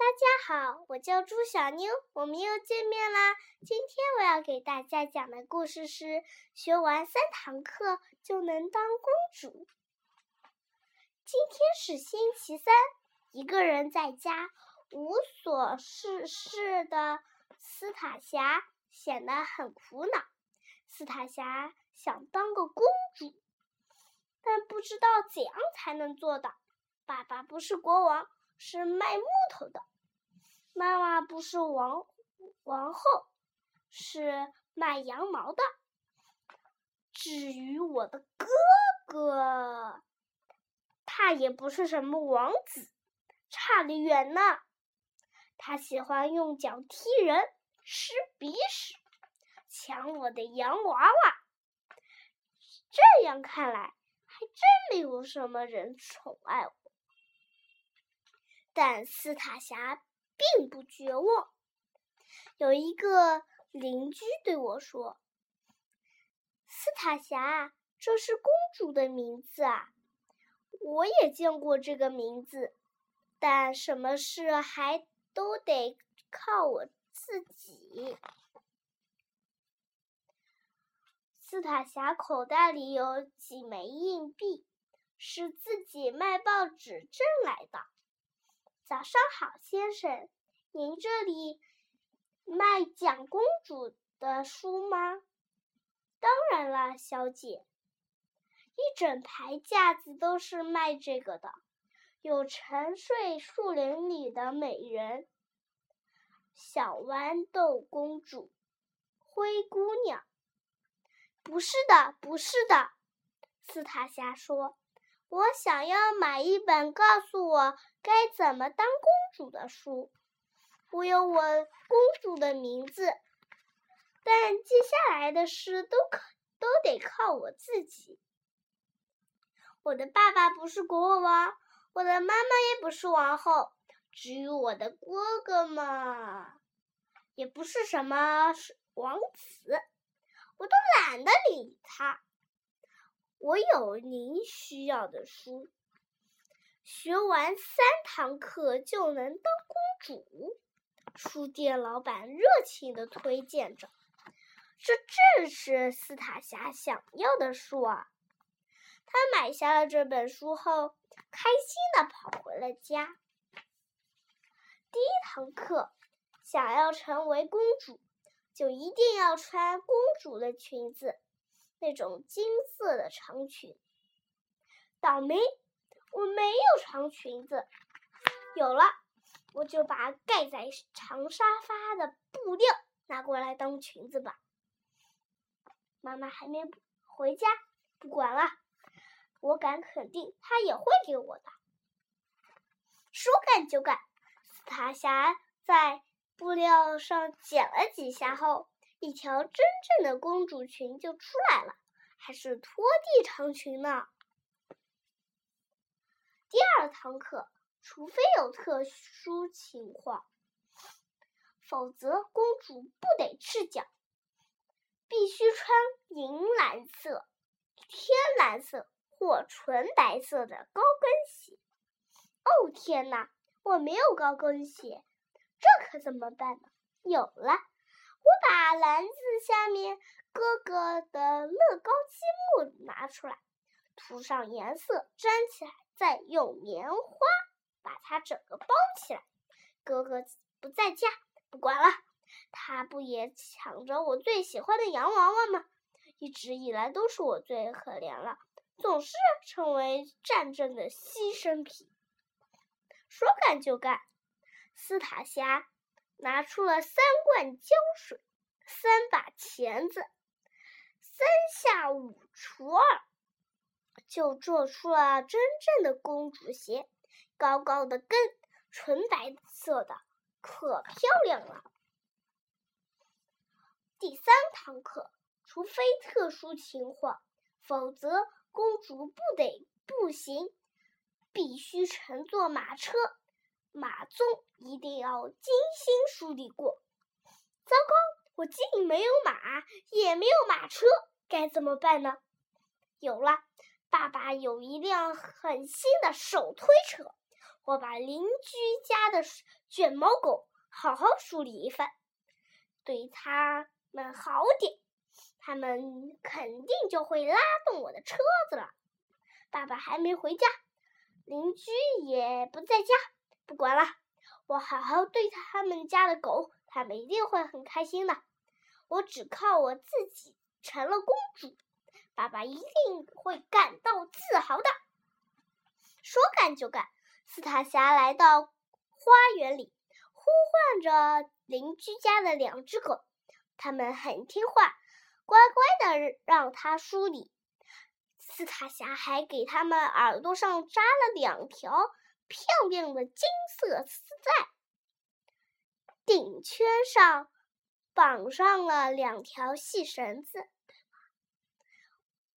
大家好，我叫朱小妞，我们又见面啦。今天我要给大家讲的故事是：学完三堂课就能当公主。今天是星期三，一个人在家无所事事的斯塔霞显得很苦恼。斯塔霞想当个公主，但不知道怎样才能做到。爸爸不是国王，是卖木头的。妈妈不是王王后，是卖羊毛的。至于我的哥哥，他也不是什么王子，差得远呢。他喜欢用脚踢人，吃鼻屎，抢我的洋娃娃。这样看来，还真没有什么人宠爱我。但斯塔霞。并不绝望。有一个邻居对我说：“斯塔霞，这是公主的名字啊！我也见过这个名字，但什么事还都得靠我自己。”斯塔霞口袋里有几枚硬币，是自己卖报纸挣来的。早上好，先生，您这里卖讲公主的书吗？当然了，小姐，一整排架子都是卖这个的，有沉睡树林里的美人、小豌豆公主、灰姑娘。不是的，不是的，斯塔夏说。我想要买一本告诉我该怎么当公主的书。我有我公主的名字，但接下来的事都可都得靠我自己。我的爸爸不是国王，我的妈妈也不是王后，至于我的哥哥嘛，也不是什么王子，我都懒得理他。我有您需要的书，学完三堂课就能当公主。书店老板热情的推荐着，这正是斯塔霞想要的书啊！他买下了这本书后，开心的跑回了家。第一堂课，想要成为公主，就一定要穿公主的裙子。那种金色的长裙，倒霉，我没有长裙子。有了，我就把盖在长沙发的布料拿过来当裙子吧。妈妈还没回家，不管了，我敢肯定，她也会给我的。说干就干，斯塔霞在布料上剪了几下后。一条真正的公主裙就出来了，还是拖地长裙呢。第二堂课，除非有特殊情况，否则公主不得赤脚，必须穿银蓝色、天蓝色或纯白色的高跟鞋。哦天哪，我没有高跟鞋，这可怎么办呢？有了。我把篮子下面哥哥的乐高积木拿出来，涂上颜色，粘起来，再用棉花把它整个包起来。哥哥不在家，不管了，他不也抢着我最喜欢的洋娃娃吗？一直以来都是我最可怜了，总是成为战争的牺牲品。说干就干，斯塔霞。拿出了三罐胶水，三把钳子，三下五除二，就做出了真正的公主鞋，高高的跟，纯白色的，可漂亮了。第三堂课，除非特殊情况，否则公主不得步行，必须乘坐马车。马鬃一定要精心梳理过。糟糕，我既没有马，也没有马车，该怎么办呢？有了，爸爸有一辆很新的手推车，我把邻居家的卷毛狗好好梳理一番，对他们好点，他们肯定就会拉动我的车子了。爸爸还没回家，邻居也不在家，不管了，我好好对他们家的狗，他们一定会很开心的。我只靠我自己成了公主，爸爸一定会感到自豪的。说干就干，斯塔霞来到花园里，呼唤着邻居家的两只狗，它们很听话，乖乖的让它梳理。斯塔霞还给它们耳朵上扎了两条漂亮的金色丝带，顶圈上绑上了两条细绳子。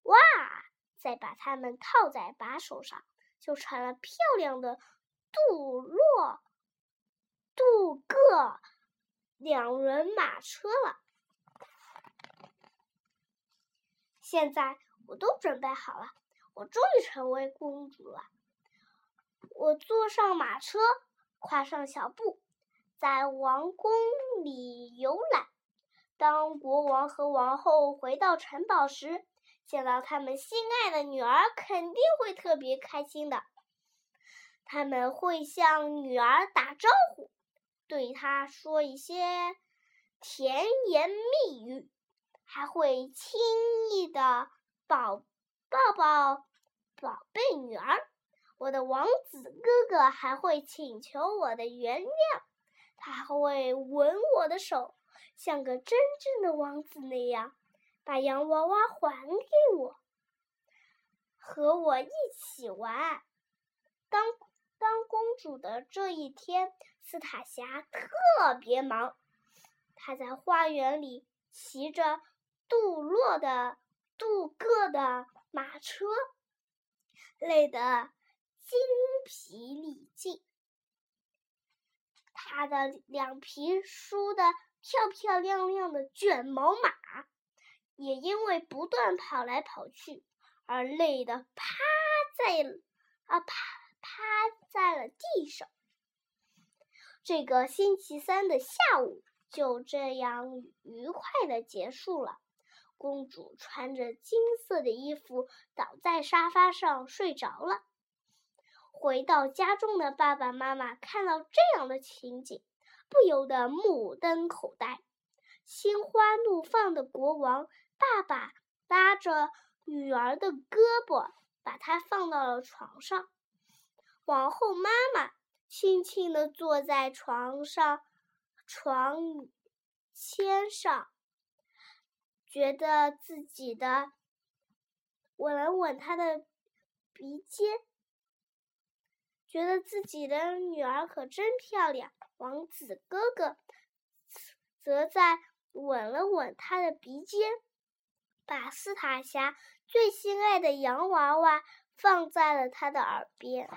哇！再把它们套在把手上。就成了漂亮的杜洛杜个两轮马车了。现在我都准备好了，我终于成为公主了。我坐上马车，跨上小步，在王宫里游览。当国王和王后回到城堡时，见到他们心爱的女儿，肯定会特别开心的。他们会向女儿打招呼，对她说一些甜言蜜语，还会轻易的抱抱抱宝贝女儿。我的王子哥哥还会请求我的原谅，他还会吻我的手，像个真正的王子那样。把洋娃娃还给我，和我一起玩。当当公主的这一天，斯塔霞特别忙。她在花园里骑着杜洛的杜个的马车，累得精疲力尽。他的两匹梳的漂漂亮亮的卷毛马。也因为不断跑来跑去而累得趴在啊趴趴在了地上。这个星期三的下午就这样愉快的结束了。公主穿着金色的衣服倒在沙发上睡着了。回到家中的爸爸妈妈看到这样的情景，不由得目瞪口呆。心花怒放的国王。爸爸拉着女儿的胳膊，把她放到了床上。王后妈妈轻轻地坐在床上床签上，觉得自己的吻了吻她的鼻尖，觉得自己的女儿可真漂亮。王子哥哥则在吻了吻她的鼻尖。把斯塔霞最心爱的洋娃娃放在了他的耳边。